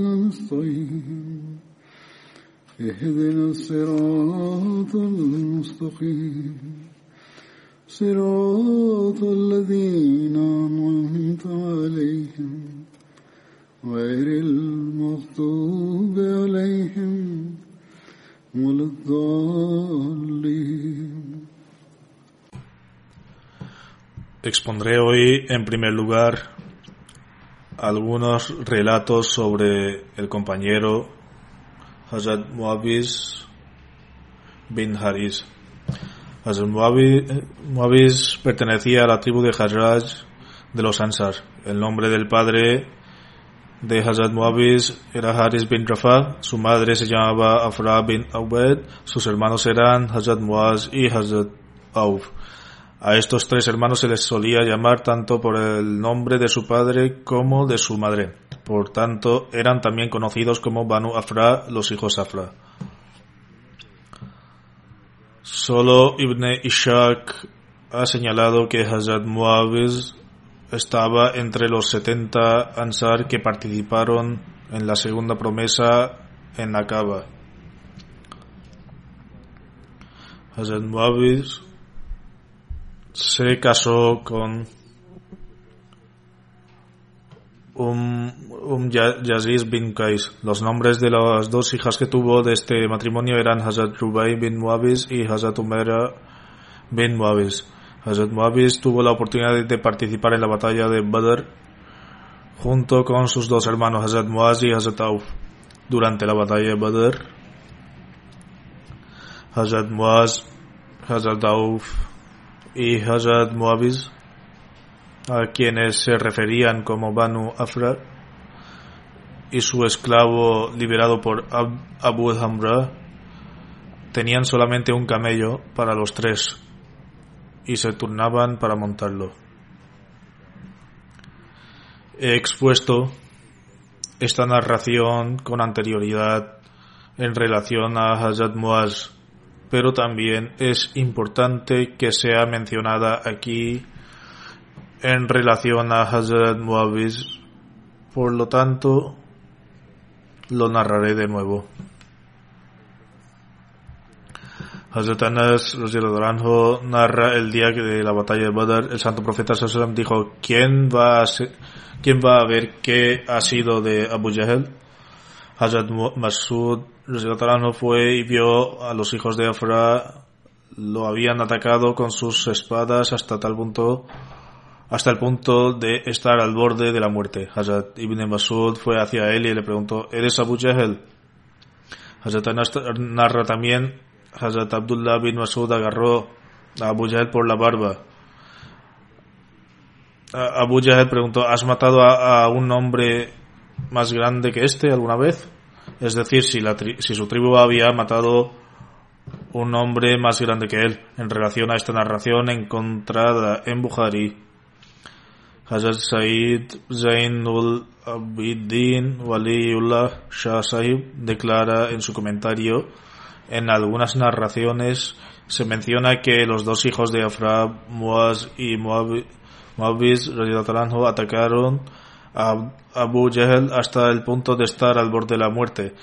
نستعين اهدنا الصراط المستقيم صراط الذين أنعمت عليهم غير المغضوب عليهم ولا الضالين Expondré hoy, en primer lugar, algunos relatos sobre el compañero Hazrat Muawiz bin Haris. Hazrat Muawiz pertenecía a la tribu de Hazraj de los Ansar. El nombre del padre de Hazrat Muawiz era Haris bin Rafa, su madre se llamaba Afra bin Awed, sus hermanos eran Hazrat Muaz y Hazrat Auf. A estos tres hermanos se les solía llamar tanto por el nombre de su padre como de su madre. Por tanto, eran también conocidos como Banu Afra, los hijos Afra. Solo Ibn Ishaq ha señalado que Hazrat Muawiz estaba entre los 70 Ansar que participaron en la segunda promesa en la Kaaba. Hazrat Muawiz se casó con um, um Yaziz bin Qais. Los nombres de las dos hijas que tuvo de este matrimonio eran Hazrat Rubai bin Muawiz y Hazrat Umera bin Muawiz. Hazrat Muawiz tuvo la oportunidad de participar en la batalla de Badr junto con sus dos hermanos Hazrat Muaz y Hazrat Auf. Durante la batalla de Badr, Hazrat Muaz, Hazrat Auf y Hazrat Muawiz, a quienes se referían como Banu Afra, y su esclavo liberado por Ab Abu Hamra, tenían solamente un camello para los tres y se turnaban para montarlo. He expuesto esta narración con anterioridad en relación a Hazrat Muaz, pero también es importante que sea mencionada aquí en relación a Hazrat Muawiz, por lo tanto lo narraré de nuevo. Hazrat Anas narra el día de la batalla de Badr, el santo profeta Sallallahu dijo, ¿quién va a quién va a ver qué ha sido de Abu Jahl? Hazrat Masud anhu fue y vio a los hijos de Afra, lo habían atacado con sus espadas hasta tal punto, hasta el punto de estar al borde de la muerte. Hazrat Ibn Masud fue hacia él y le preguntó, ¿eres Abu Jahl? Hazrat narra también Hazrat Abdullah bin Masud agarró a Abu Jahl por la barba. Abu Jahl preguntó, ¿has matado a, a, un hombre más grande que este alguna vez? Es decir, si, la si su tribu había matado un hombre más grande que él, en relación a esta narración encontrada en Bukhari. Hazrat Said Zainul Abidin Waliullah Shah Sahib declara en su comentario en algunas narraciones se menciona que los dos hijos de Afra, Muaz y Muawiz atacaron Abu Jahl hasta el punto de estar al borde de la muerte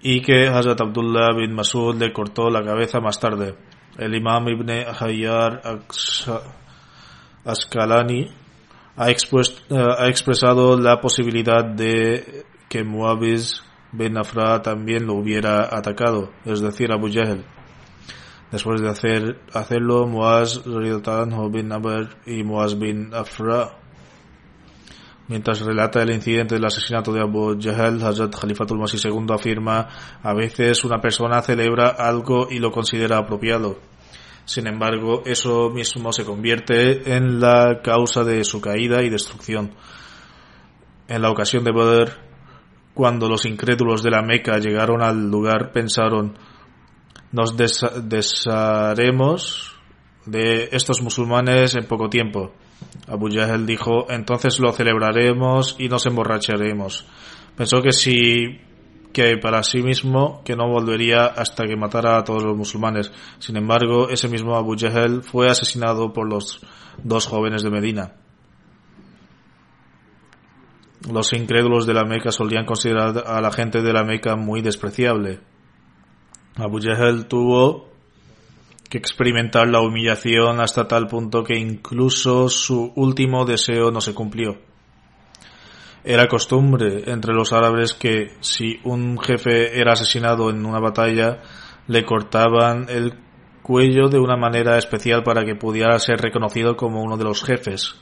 y que Hazrat Abdullah bin Masud le cortó la cabeza más tarde. El imam Ibn Hayyar Askalani ha, expuesto, ha expresado la posibilidad de que Muawiz bin Afra también lo hubiera atacado, es decir, Abu Jahl. Después de hacer, hacerlo, Muaz bin Amr y Muaz bin Afra Mientras relata el incidente del asesinato de Abu Jahl, Hazrat Khalifatul Masih II afirma, a veces una persona celebra algo y lo considera apropiado. Sin embargo, eso mismo se convierte en la causa de su caída y destrucción. En la ocasión de Badr, cuando los incrédulos de la Meca llegaron al lugar, pensaron, nos desharemos de estos musulmanes en poco tiempo. Abu Jahl dijo, entonces lo celebraremos y nos emborracharemos. Pensó que si que para sí mismo que no volvería hasta que matara a todos los musulmanes. Sin embargo, ese mismo Abu Jahl fue asesinado por los dos jóvenes de Medina. Los incrédulos de la Meca solían considerar a la gente de la Meca muy despreciable. Abu Jahl tuvo que experimentar la humillación hasta tal punto que incluso su último deseo no se cumplió. Era costumbre entre los árabes que si un jefe era asesinado en una batalla, le cortaban el cuello de una manera especial para que pudiera ser reconocido como uno de los jefes.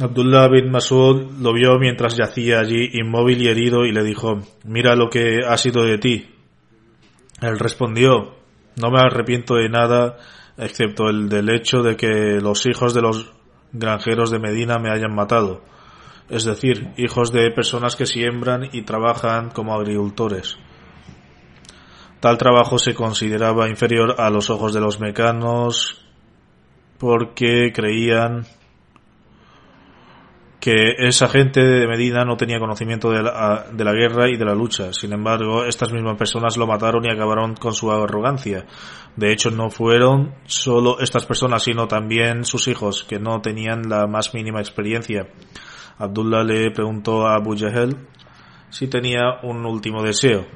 Abdullah bin Masud lo vio mientras yacía allí inmóvil y herido y le dijo, mira lo que ha sido de ti. Él respondió, no me arrepiento de nada excepto el del hecho de que los hijos de los granjeros de Medina me hayan matado, es decir, hijos de personas que siembran y trabajan como agricultores. Tal trabajo se consideraba inferior a los ojos de los mecanos porque creían que esa gente de Medina no tenía conocimiento de la, guerra y de la lucha. Sin embargo, estas mismas personas lo mataron y acabaron con su arrogancia. De hecho, no fueron solo estas personas, sino también sus hijos, que no tenían la más mínima experiencia. Abdullah le preguntó a Abu Jahl si tenía un último deseo.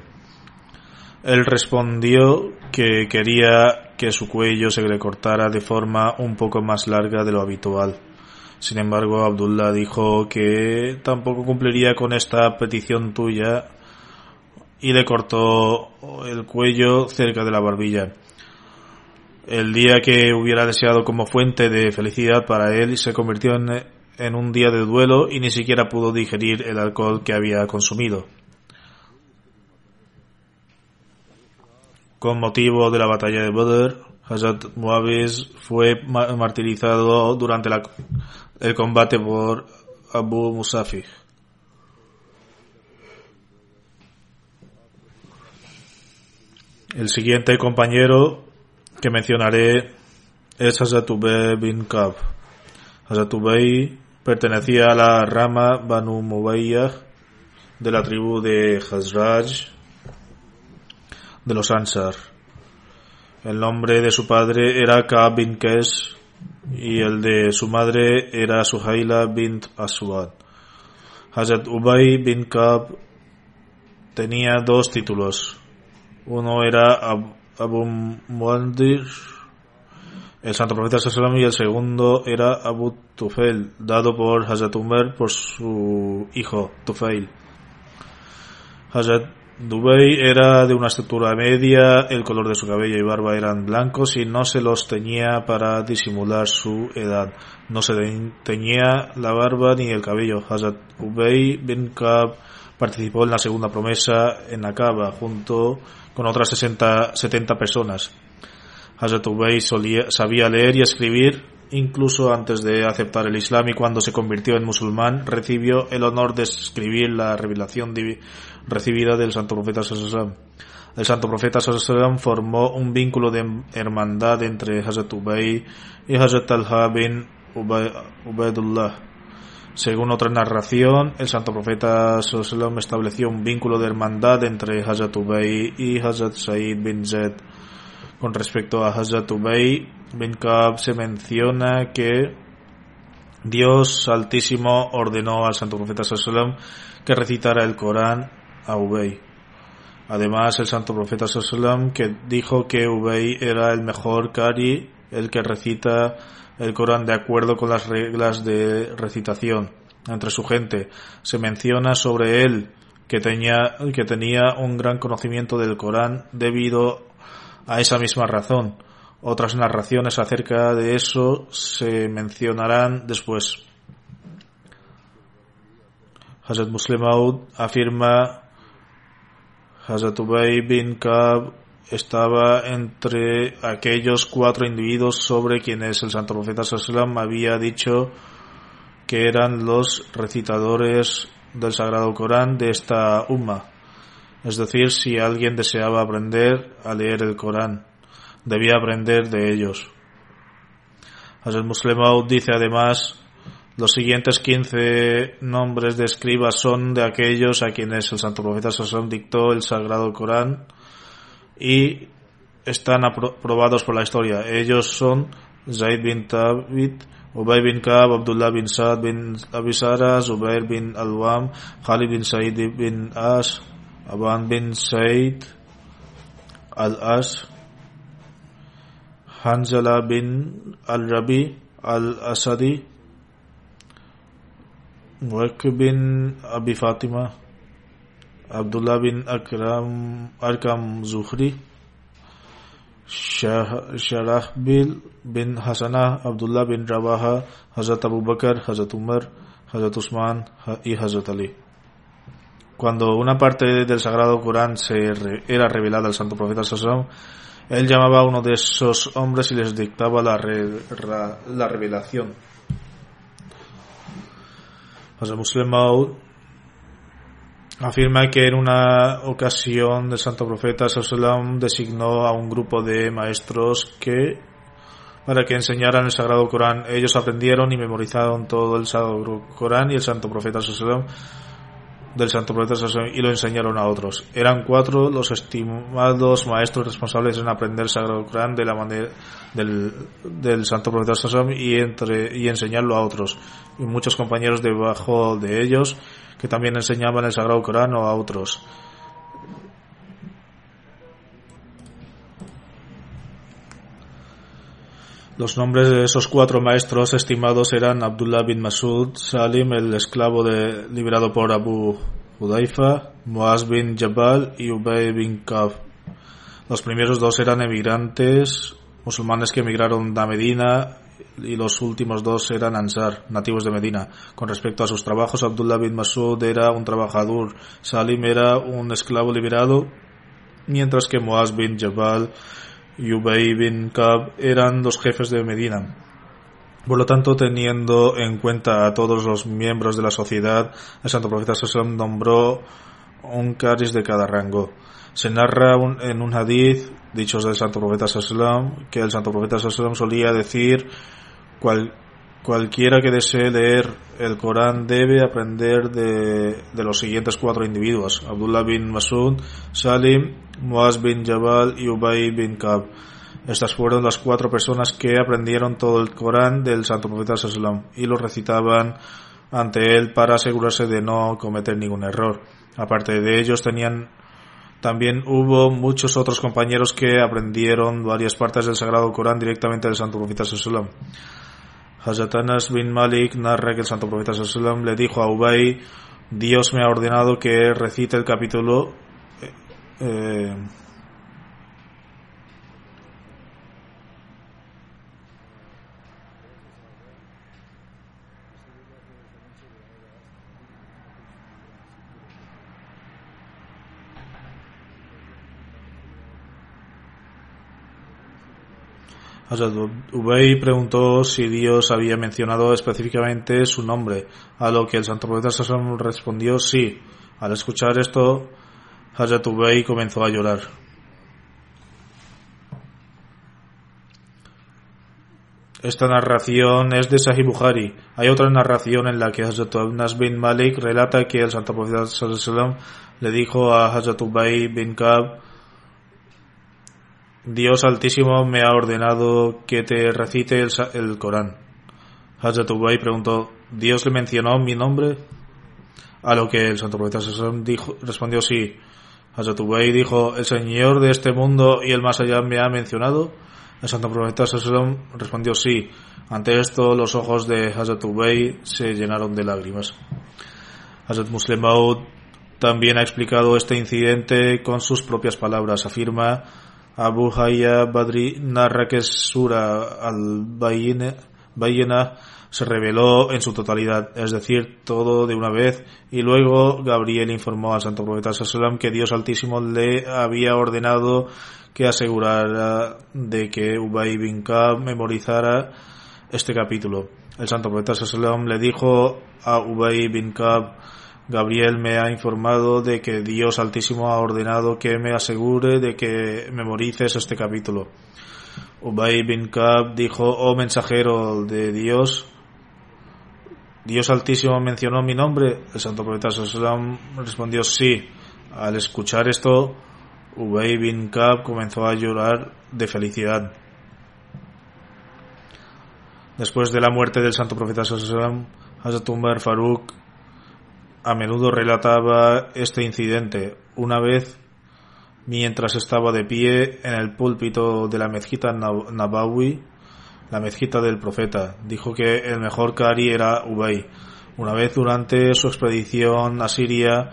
Él respondió que quería que su cuello se le cortara de forma un poco más larga de lo habitual. Sin embargo, Abdullah dijo que tampoco cumpliría con esta petición tuya y le cortó el cuello cerca de la barbilla. El día que hubiera deseado como fuente de felicidad para él se convirtió en, en un día de duelo y ni siquiera pudo digerir el alcohol que había consumido. Con motivo de la batalla de Badr, Hazrat Muawiz fue martirizado durante la el combate por Abu Musafi. El siguiente compañero que mencionaré es Hazatubay bin Kab. Hazatubay pertenecía a la rama Banu Mubayyah de la tribu de Hazraj de los Ansar. El nombre de su padre era Kab bin Kes y el de su madre era Suhaila bint Aswad. Hazrat Ubay bin Kab tenía dos títulos. Uno era Abu Muandir, el santo profeta Sallam, y el segundo era Abu Tufail, dado por Hazrat Umar por su hijo Tufail. Hazrat Dubey era de una estatura media, el color de su cabello y barba eran blancos y no se los teñía para disimular su edad. No se teñía la barba ni el cabello. Hazrat Ubey bin Kab participó en la segunda promesa en Akaba junto con otras 60, 70 personas. Hazrat Ubey sabía leer y escribir incluso antes de aceptar el Islam y cuando se convirtió en musulmán recibió el honor de escribir la revelación recibida del santo profeta Sallallahu El santo profeta Sallallahu formó un vínculo de hermandad entre Hazrat Ubay y Hazrat Talha bin Ubaidullah. Según otra narración, el santo profeta Sallallahu estableció un vínculo de hermandad entre Hazrat Ubay y Hazrat Said bin Zaid. Con respecto a Hazrat Ubay bin Kab se menciona que Dios Altísimo ordenó al santo profeta Sallallahu que recitara el Corán a Ubay. Además, el santo profeta Sallam que dijo que Ubay era el mejor Kari, el que recita el Corán de acuerdo con las reglas de recitación. entre su gente. Se menciona sobre él que tenía, que un gran conocimiento del Corán debido a esa misma razón. Otras narraciones acerca de eso se mencionarán después. Hazrat Muslim Maud afirma Hazrat Ubay bin Kab estaba entre aquellos cuatro individuos sobre quienes el santo profeta Sallam había dicho que eran los recitadores del Sagrado Corán de esta umma. Es decir, si alguien deseaba aprender a leer el Corán, debía aprender de ellos. Hazrat Muslim dice además los siguientes 15 nombres de escribas son de aquellos a quienes el santo profeta Sallam dictó el Sagrado Corán y están aprobados por la historia. Ellos son Zaid bin Tabit, Ubay bin Kab, Abdullah bin Saad bin Abisara, Zubair bin Alwam, Khalid bin Said bin As, Aban bin Said al-As, Hanzala bin al-Rabi al-Asadi, Wak bin Abi Fatima, Abdullah bin Akram Arkam Zuhri, Sharahbil bin Hasanah, Abdullah bin Rabaha, Hazrat Abu Bakr, Hazrat Umar, Hazrat Usman y Hazrat Ali. Cuando una parte del Sagrado Corán se era revelada al Santo Profeta Sallallahu él llamaba a uno de esos hombres y les dictaba la, re, la revelación. Hazrat Muslim Maud afirma que en una ocasión el santo profeta designó a un grupo de maestros que para que enseñaran el sagrado Corán. Ellos aprendieron y memorizaron todo el sagrado Corán y el santo profeta Sallam del santo profeta y lo enseñaron a otros. Eran cuatro los estimados maestros responsables en aprender el sagrado Corán de la manera del, del santo profeta y entre y enseñarlo a otros. Y muchos compañeros debajo de ellos que también enseñaban el Sagrado Corán a otros. Los nombres de esos cuatro maestros estimados eran Abdullah bin Masud, Salim, el esclavo de, liberado por Abu Hudaifa, Muaz bin Jabal y Ubay bin Kaf. Los primeros dos eran emigrantes musulmanes que emigraron a Medina y los últimos dos eran Ansar, nativos de Medina. Con respecto a sus trabajos, Abdullah bin Masud era un trabajador, Salim era un esclavo liberado, mientras que Muaz bin Jabal y Ubay bin Kab eran los jefes de Medina. Por lo tanto, teniendo en cuenta a todos los miembros de la sociedad, el Santo Profeta Sallam nombró un caris de cada rango. Se narra en un hadith, dichos del Santo Profeta Sallam, que el Santo Profeta Sallam solía decir Cual, cualquiera que desee leer el Corán debe aprender de, de, los siguientes cuatro individuos: Abdullah bin Masud, Salim, Muaz bin Jabal y Ubay bin Kab. Estas fueron las cuatro personas que aprendieron todo el Corán del Santo Profeta Sallam y lo recitaban ante él para asegurarse de no cometer ningún error. Aparte de ellos tenían también hubo muchos otros compañeros que aprendieron varias partes del Sagrado Corán directamente del Santo Profeta Sallam. Hazrat Anas bin Malik narra que el santo profeta sallam le dijo a Ubay, Dios me ha ordenado que recite el capítulo eh, preguntó si Dios había mencionado específicamente su nombre, a lo que el santo profeta Sassam respondió sí. Al escuchar esto, Hazrat Ubay comenzó a llorar. Esta narración es de Sahih Bukhari. Hay otra narración en la que Hazrat Anas bin Malik relata que el santo profeta Sallallahu le dijo a Hazrat bin Kab Dios Altísimo me ha ordenado que te recite el, el Corán. Hazrat preguntó, ¿Dios le mencionó mi nombre? A lo que el santo profeta dijo, respondió sí. Hazrat Ubay dijo, ¿el Señor de este mundo y el más allá me ha mencionado? El santo profeta Sallam respondió sí. Ante esto, los ojos de Hazrat Ubay se llenaron de lágrimas. Hazrat Muslim Maud también ha explicado este incidente con sus propias palabras. Afirma Abu Hayya Badri narra que Sura al-Bayyina se reveló en su totalidad, es decir, todo de una vez, y luego Gabriel informó al santo profeta Sallam que Dios Altísimo le había ordenado que asegurara de que Ubay bin Kab memorizara este capítulo. El santo profeta Sallam le dijo a Ubay bin Kab Gabriel me ha informado de que Dios Altísimo ha ordenado que me asegure de que memorices este capítulo. Ubay bin Kab dijo, oh mensajero de Dios, Dios Altísimo mencionó mi nombre. El santo profeta Sallam respondió sí. Al escuchar esto, Ubay bin Kab comenzó a llorar de felicidad. Después de la muerte del santo profeta Sallam, Hazrat a menudo relataba este incidente. Una vez, mientras estaba de pie en el púlpito de la mezquita Nabawi, la mezquita del profeta, dijo que el mejor Kari era Ubay. Una vez durante su expedición a Siria,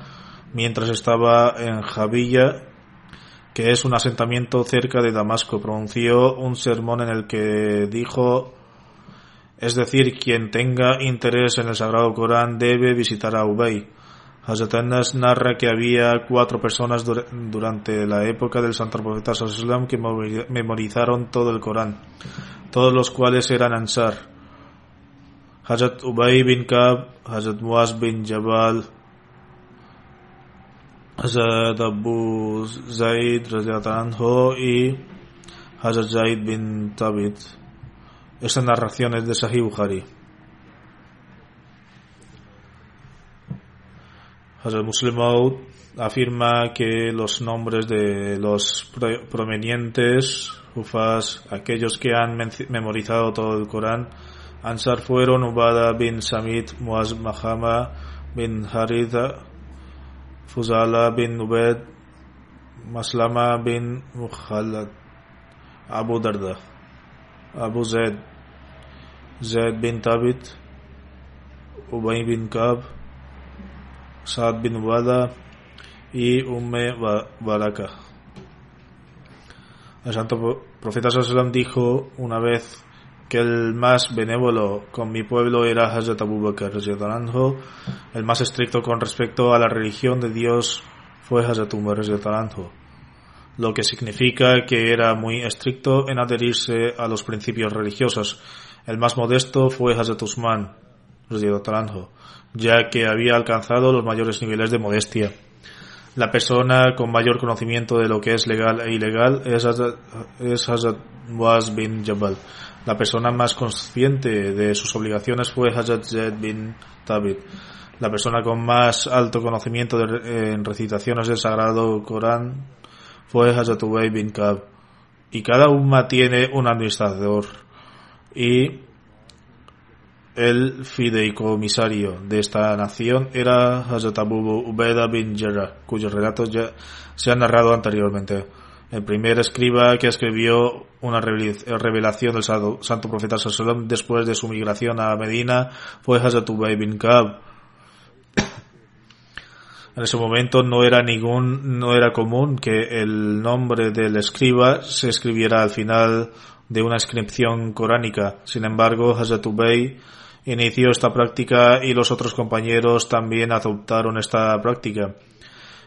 mientras estaba en Javilla, que es un asentamiento cerca de Damasco, pronunció un sermón en el que dijo es decir, quien tenga interés en el Sagrado Corán debe visitar a Ubay. Hazrat Anas narra que había cuatro personas durante la época del Santo Profeta Sallallahu que memorizaron todo el Corán, todos los cuales eran Ansar. Hazrat Ubay bin Kab, Hazrat Muaz bin Jabal, Hazrat Abu Zaid y Hazrat Zaid bin Tabit. Esta narración es de Sahih Bukhari. Hazrat Muslim afirma que los nombres de los provenientes, ufas, aquellos que han memorizado todo el Corán, Ansar fueron Ubada bin Samit, Muaz Mahama bin Haritha, Fuzala bin Ubed, Maslama bin Mukhalad, Abu Darda. Abu Zaid, Zaid bin Tabit, Ubay bin Kab, Saad bin Wada y Umme Baraka. El santo profeta Sallam dijo una vez que el más benévolo con mi pueblo era Hazrat Abu Bakr, el más estricto con respecto a la religión de Dios fue Hazrat Umar, lo que significa que era muy estricto en adherirse a los principios religiosos. El más modesto fue Hazrat Usman, ya que había alcanzado los mayores niveles de modestia. La persona con mayor conocimiento de lo que es legal e ilegal es Hazrat, bin Jabal. La persona más consciente de sus obligaciones fue Hazrat Zaid bin Tabit. La persona con más alto conocimiento en recitaciones del Sagrado Corán fue Hazrat Ubay bin Kab. Y cada umma tiene un administrador. Y el fideicomisario de esta nación era Hazrat Abu Ubeda bin Jarrah, cuyos relatos ya se han narrado anteriormente. El primer escriba que escribió una revelación del santo profeta Sallallahu después de su migración a Medina fue Hazrat Ubay bin Kab en ese momento no era ningún, no era común que el nombre del escriba se escribiera al final de una inscripción coránica. Sin embargo, Hazrat Ubay inició esta práctica y los otros compañeros también adoptaron esta práctica.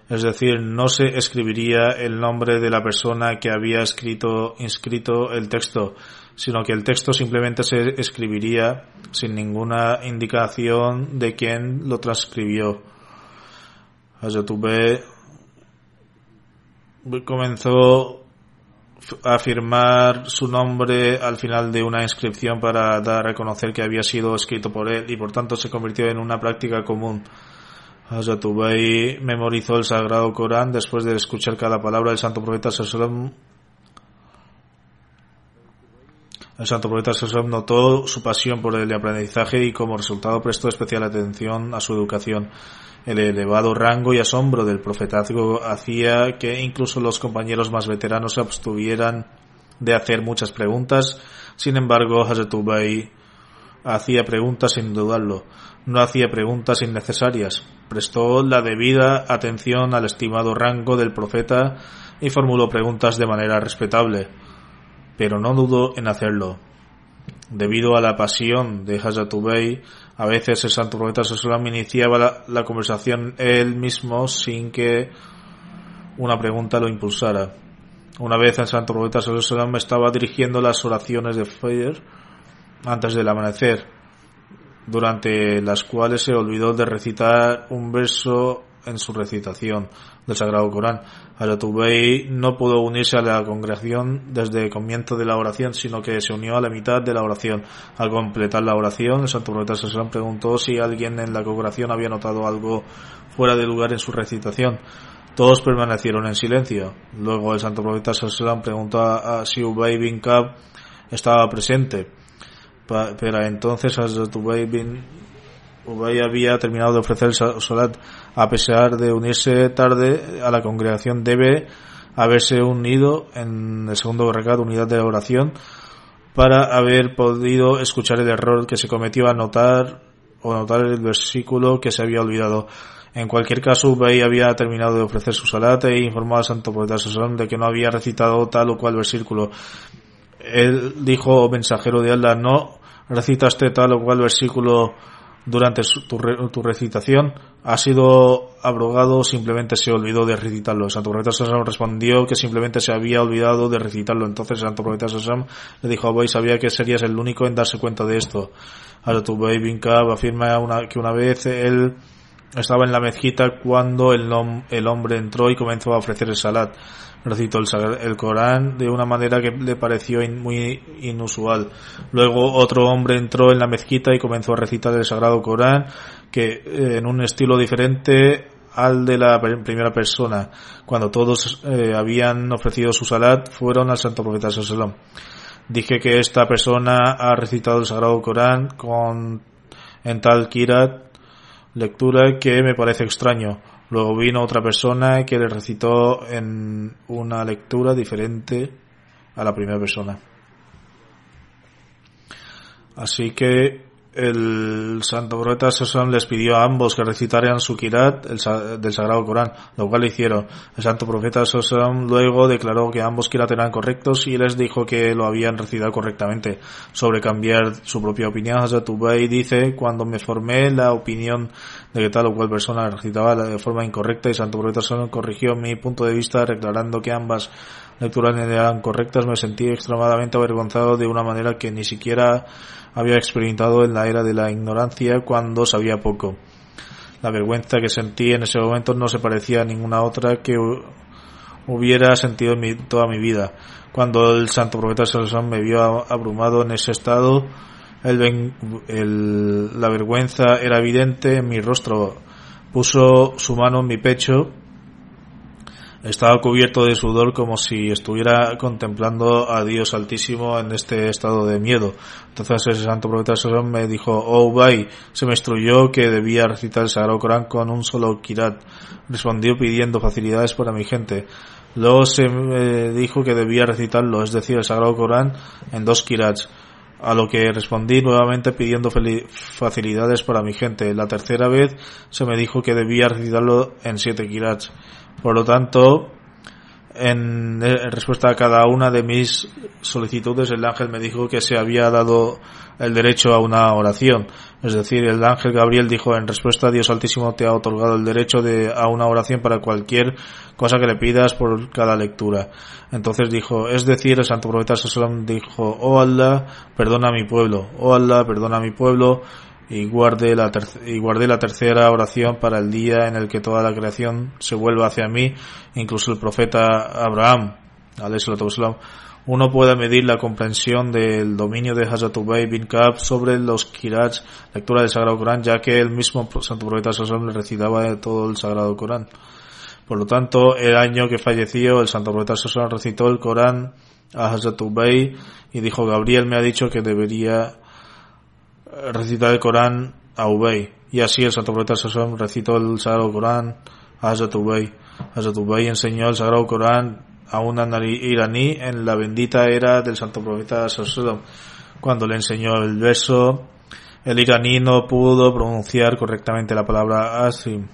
Es decir, no se escribiría el nombre de la persona que había escrito, inscrito el texto, sino que el texto simplemente se escribiría sin ninguna indicación de quién lo transcribió. Hazrat comenzó a firmar su nombre al final de una inscripción para dar a conocer que había sido escrito por él y por tanto se convirtió en una práctica común. Hazrat memorizó el Sagrado Corán después de escuchar cada palabra del Santo Profeta Sallallahu el santo profeta notó su pasión por el aprendizaje y como resultado prestó especial atención a su educación. El elevado rango y asombro del profetazgo hacía que incluso los compañeros más veteranos se abstuvieran de hacer muchas preguntas. Sin embargo, Hazrat Ubay hacía preguntas sin dudarlo. No hacía preguntas innecesarias. Prestó la debida atención al estimado rango del profeta y formuló preguntas de manera respetable. Pero no dudó en hacerlo. Debido a la pasión de Hazrat Ubay, a veces el santo profeta Sallallahu iniciaba la, conversación él mismo sin que una pregunta lo impulsara. Una vez el santo profeta Sallallahu estaba dirigiendo las oraciones de Fajr antes del amanecer, durante las cuales se olvidó de recitar un verso en su recitación del Sagrado Corán. Ayatubey no pudo unirse a la congregación desde el comienzo de la oración, sino que se unió a la mitad de la oración. Al completar la oración, el Santo Profeta Sassan preguntó si alguien en la congregación había notado algo fuera de lugar en su recitación. Todos permanecieron en silencio. Luego el Santo Profeta Sassan preguntó a si Ubay bin Kab estaba presente. Pero entonces Ubay bin Ubay había terminado de ofrecer el salat. A pesar de unirse tarde a la congregación, debe haberse unido en el segundo recado, unidad de oración, para haber podido escuchar el error que se cometió a notar o notar el versículo que se había olvidado. En cualquier caso, Ubay había terminado de ofrecer su salat e informó al santo profeta de que no había recitado tal o cual versículo. Él dijo, oh mensajero de Allah, no recitaste tal o cual versículo durante tu, tu, recitación ha sido abrogado simplemente se olvidó de recitarlo. El santo profeta Sassam respondió que simplemente se había olvidado de recitarlo. Entonces el santo profeta Sassam le dijo a Boy, sabía que serías el único en darse cuenta de esto. Al-Tubay bin Kab afirma una, que una vez él estaba en la mezquita cuando el, el hombre entró y comenzó a ofrecer el salat recitó el, el, Corán de una manera que le pareció muy inusual. Luego otro hombre entró en la mezquita y comenzó a recitar el Sagrado Corán, que eh, en un estilo diferente al de la primera persona. Cuando todos eh, habían ofrecido su salat, fueron al Santo Profeta Sallam. Dije que esta persona ha recitado el Sagrado Corán con en tal kirat lectura que me parece extraño. Luego vino otra persona que le recitó en una lectura diferente a la primera persona. Así que el santo profeta Sassan les pidió a ambos que recitaran su kirat del Sagrado Corán, lo cual hicieron. El santo profeta Sassan luego declaró que ambos kirat eran correctos y les dijo que lo habían recitado correctamente. Sobre cambiar su propia opinión, Hazrat dice, cuando me formé la opinión de que tal o cual persona recitaba de forma incorrecta y santo profeta Sassan corrigió mi punto de vista declarando que ambas lecturas eran correctas, me sentí extremadamente avergonzado de una manera que ni siquiera había experimentado en la era de la ignorancia cuando sabía poco. La vergüenza que sentí en ese momento no se parecía a ninguna otra que hubiera sentido en toda mi vida. Cuando el santo profeta Salomón me vio abrumado en ese estado, el, la vergüenza era evidente en mi rostro. Puso su mano en mi pecho estaba cubierto de sudor como si estuviera contemplando a Dios Altísimo en este estado de miedo. Entonces el santo profeta me dijo, oh Ubay, se me instruyó que debía recitar el Sagrado Corán con un solo kirat. Respondió pidiendo facilidades para mi gente. Luego se me dijo que debía recitarlo, es decir, el Sagrado Corán en dos kirats. A lo que respondí nuevamente pidiendo facilidades para mi gente. La tercera vez se me dijo que debía recitarlo en siete kirats. Por lo tanto, en, respuesta a cada una de mis solicitudes, el ángel me dijo que se había dado el derecho a una oración. Es decir, el ángel Gabriel dijo en respuesta, Dios Altísimo te ha otorgado el derecho de, a una oración para cualquier cosa que le pidas por cada lectura. Entonces dijo, es decir, el santo profeta Sallam dijo, oh Allah, perdona a mi pueblo, oh Allah, perdona a mi pueblo, y guardé la, y guardé la tercera oración para el día en el que toda la creación se vuelva hacia mí, incluso el profeta Abraham, uno puede medir la comprensión del dominio de Hazrat Ubay bin Kab sobre los kirats, lectura del Sagrado Corán, ya que el mismo santo profeta Sallam le recitaba todo el Sagrado Corán. Por lo tanto, el año que falleció, el santo profeta Sallam recitó el Corán a Hazrat Ubay y dijo, Gabriel me ha dicho que debería recitar el Corán a Ubay. Y así el Santo Profeta recitó el Sagrado Corán a Hazrat Ubay. Hazrat Ubay enseñó el Sagrado Corán a un iraní en la bendita era del santo profeta Sallallahu cuando le enseñó el verso el iraní no pudo pronunciar correctamente la palabra asim,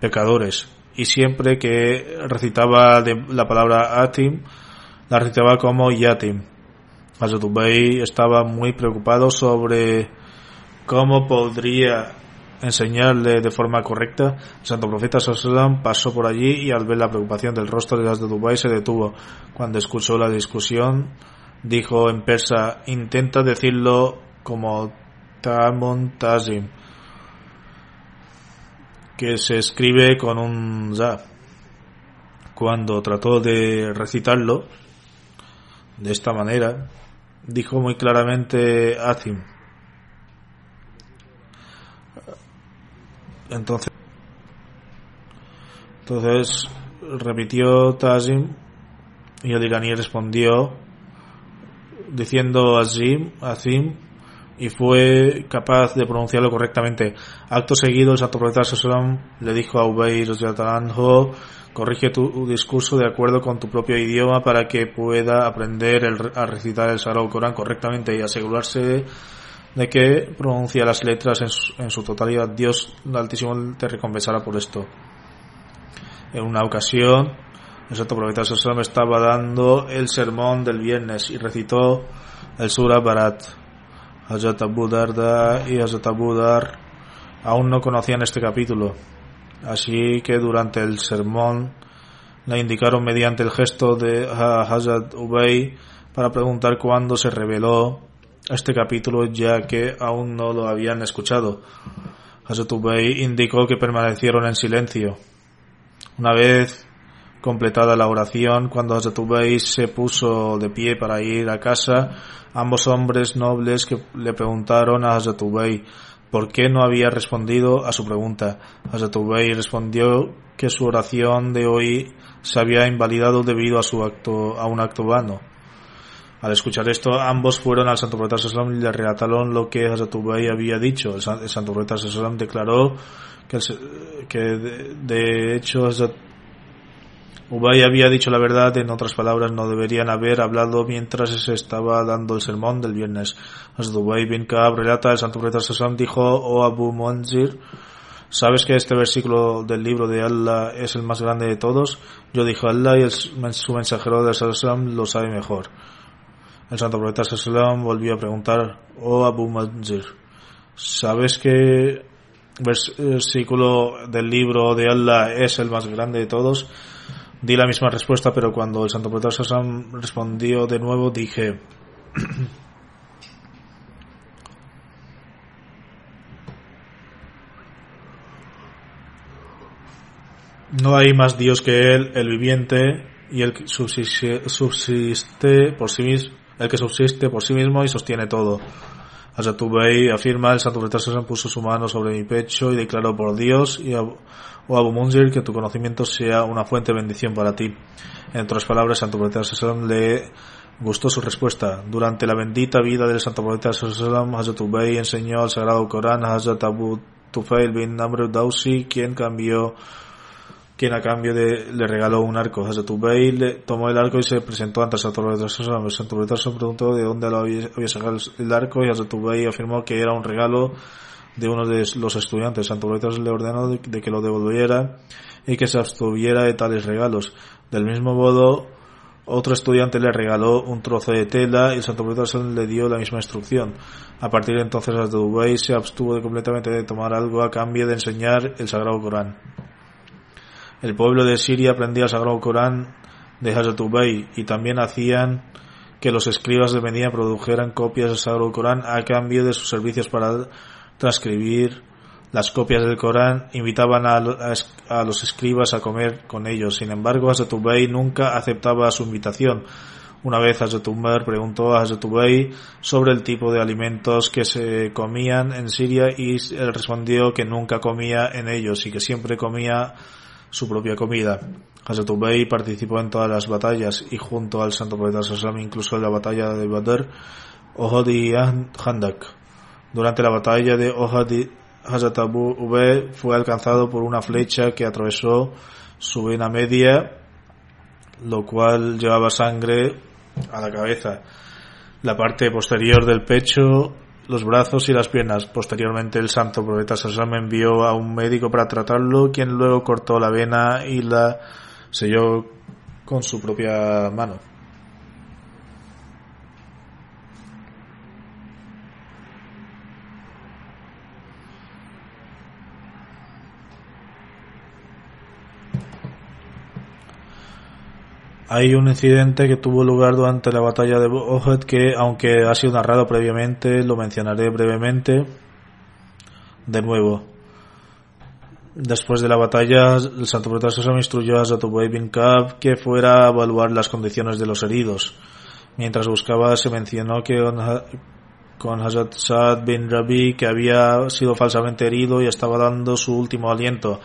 pecadores, y siempre que recitaba la palabra atim, la recitaba como yatim. Hazrat estaba muy preocupado sobre cómo podría enseñarle de forma correcta. El santo profeta Sallallahu pasó por allí y al ver la preocupación del rostro de Hazrat Dubai se detuvo. Cuando escuchó la discusión, dijo en persa, intenta decirlo como Tamun Tazim, que se escribe con un za. Cuando trató de recitarlo de esta manera, dijo muy claramente Azim. Entonces, entonces repitió Tazim y el iraní respondió diciendo Azim, Azim y fue capaz de pronunciarlo correctamente. Acto seguido, el Santo Profeta le dijo a Ubay corrige tu discurso de acuerdo con tu propio idioma para que pueda aprender a recitar el Sagrado Corán correctamente y asegurarse de que pronuncia las letras en su, totalidad. Dios Altísimo te recompensará por esto. En una ocasión, el Santo Profeta estaba dando el sermón del viernes y recitó el Surah Barat Hazrat Abu Darda y Hazrat Abu Dar aún no conocían este capítulo, así que durante el sermón le indicaron mediante el gesto de Hazrat Ubay para preguntar cuándo se reveló este capítulo ya que aún no lo habían escuchado. Hazrat Ubay indicó que permanecieron en silencio. Una vez completada la oración, cuando Hazrat Ubay se puso de pie para ir a casa, ambos hombres nobles que le preguntaron a Hazrat Ubay por qué no había respondido a su pregunta. Hazrat Ubay respondió que su oración de hoy se había invalidado debido a su acto, a un acto vano. Al escuchar esto, ambos fueron al Santo Profeta Sallam y le relataron lo que Hazrat Ubay había dicho. El, Santo Profeta Sallam declaró que, que de, de hecho Ubay había dicho la verdad, en otras palabras, no deberían haber hablado mientras se estaba dando el sermón del viernes. Ubay bin Kaab relata, el santo profeta Sassam dijo, oh Abu Munzir, ¿sabes que este versículo del libro de Allah es el más grande de todos? Yo dije, Allah y su mensajero de Sassam lo sabe mejor. El santo profeta Sassam volvió a preguntar, oh Abu Munzir, ¿sabes que versículo del libro de Allah es el más grande de todos? Di la misma respuesta, pero cuando el santo profeta Sassam respondió de nuevo, dije, no hay más Dios que Él, el viviente, y el que subsiste, por sí mismo, el que subsiste por sí mismo y sostiene todo. Azatubei afirma, el santo profeta puso su mano sobre mi pecho y declaró por Dios y o Abu Munzir, que tu conocimiento sea una fuente de bendición para ti. En otras palabras, Santo Sallam le gustó su respuesta. Durante la bendita vida del Santo Profeta Sallam, Hazrat Ubay enseñó al Sagrado Corán a Hazrat Abu Tufail bin Amr Dausi, quien cambió quien a cambio de, le regaló un arco. Le tomó el arco y se presentó ante Profeta Sallam. El Santo Profeta preguntó de dónde lo había, sacado el arco y Ubay afirmó que era un regalo de uno de los estudiantes. Santo Profeta le ordenó de, que lo devolviera y que se abstuviera de tales regalos. Del mismo modo, otro estudiante le regaló un trozo de tela y Profeta le dio la misma instrucción. A partir de entonces, Ubay se abstuvo de completamente de tomar algo a cambio de enseñar el Sagrado Corán. El pueblo de Siria aprendía el Sagrado Corán de Hazrat Ubay y también hacían que los escribas de Medina produjeran copias del Sagrado Corán a cambio de sus servicios para transcribir las copias del Corán, invitaban a, los escribas a comer con ellos. Sin embargo, Hazrat nunca aceptaba su invitación. Una vez Hazrat preguntó a Hazrat sobre el tipo de alimentos que se comían en Siria y él respondió que nunca comía en ellos y que siempre comía su propia comida. Hazrat participó en todas las batallas y junto al santo profeta Sassam incluso en la batalla de Badr, Ohod y Handak. Durante la batalla de Ohad, Hazrat Abu fue alcanzado por una flecha que atravesó su vena media lo cual llevaba sangre a la cabeza, la parte posterior del pecho, los brazos y las piernas. Posteriormente el santo profeta Sassam envió a un médico para tratarlo, quien luego cortó la vena y la selló con su propia mano. Hay un incidente que tuvo lugar durante la batalla de Ohad que, aunque ha sido narrado previamente, lo mencionaré brevemente. De nuevo, después de la batalla, el santo profeta instruyó a Zatubay bin Kab que fuera a evaluar las condiciones de los heridos. Mientras buscaba, se mencionó que con Hazrat Saad bin Rabi, que había sido falsamente herido y estaba dando su último aliento.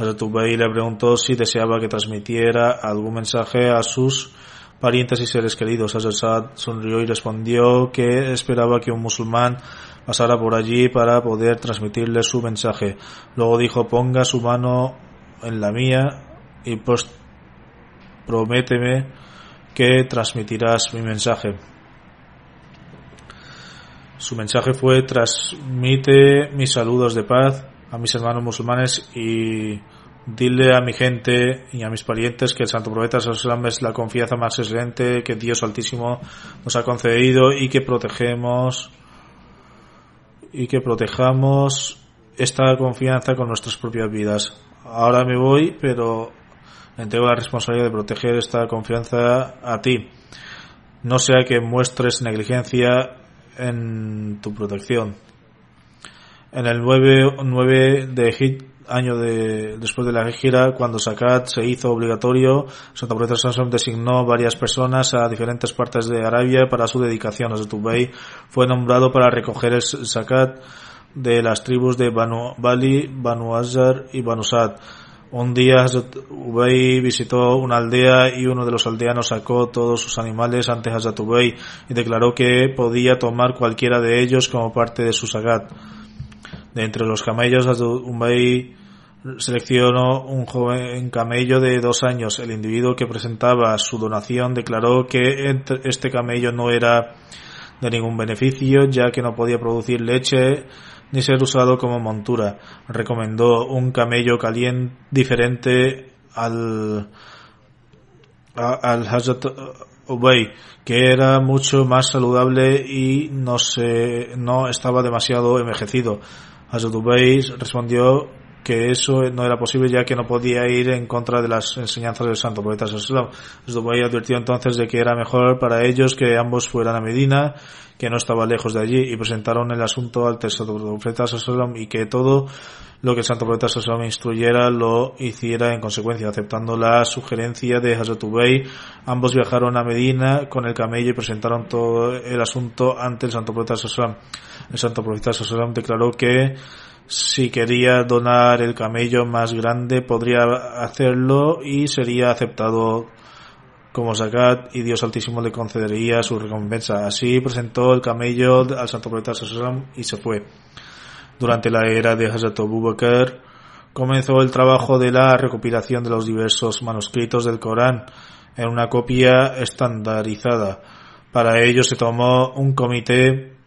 Hazrat Ubay le preguntó si deseaba que transmitiera algún mensaje a sus parientes y seres queridos. Hazrat Saad sonrió y respondió que esperaba que un musulmán pasara por allí para poder transmitirle su mensaje. Luego dijo, ponga su mano en la mía y prométeme que transmitirás mi mensaje. Su mensaje fue transmite mis saludos de paz a mis hermanos musulmanes y dile a mi gente y a mis parientes que el Santo Profeta es la confianza más excelente que Dios Altísimo nos ha concedido y que protegemos y que protejamos esta confianza con nuestras propias vidas. Ahora me voy, pero tengo la responsabilidad de proteger esta confianza a ti. No sea que muestres negligencia en tu protección. En el 9, de año de, después de la gira, cuando Zakat se hizo obligatorio, Santa Profeta Samson designó varias personas a diferentes partes de Arabia para su dedicación. Azatubay fue nombrado para recoger el Zakat de las tribus de Banu Bali, Banu Azar y Banu Sad un día Ubay visitó una aldea y uno de los aldeanos sacó todos sus animales ante Hazrat Ubay y declaró que podía tomar cualquiera de ellos como parte de su sagat. De entre los camellos, Hazrat Ubay seleccionó un joven camello de dos años. El individuo que presentaba su donación declaró que este camello no era de ningún beneficio ya que no podía producir leche ni ser usado como montura. Recomendó un camello caliente diferente al, al Hazrat Ubay, que era mucho más saludable y no se, no estaba demasiado envejecido. Hazrat Ubay respondió que eso no era posible ya que no podía ir en contra de las enseñanzas del santo profeta Ubay advirtió entonces de que era mejor para ellos que ambos fueran a Medina que no estaba lejos de allí y presentaron el asunto al Santo Profeta y que todo lo que el Santo Profeta instruyera lo hiciera en consecuencia, aceptando la sugerencia de Hazrat. Ambos viajaron a Medina con el camello y presentaron todo el asunto ante el Santo Profeta El Santo Profeta declaró que si quería donar el camello más grande podría hacerlo y sería aceptado como zakat y Dios Altísimo le concedería su recompensa. Así presentó el camello al Santo Profeta y se fue. Durante la era de Hazrat Abu Bakr comenzó el trabajo de la recopilación de los diversos manuscritos del Corán en una copia estandarizada. Para ello se tomó un comité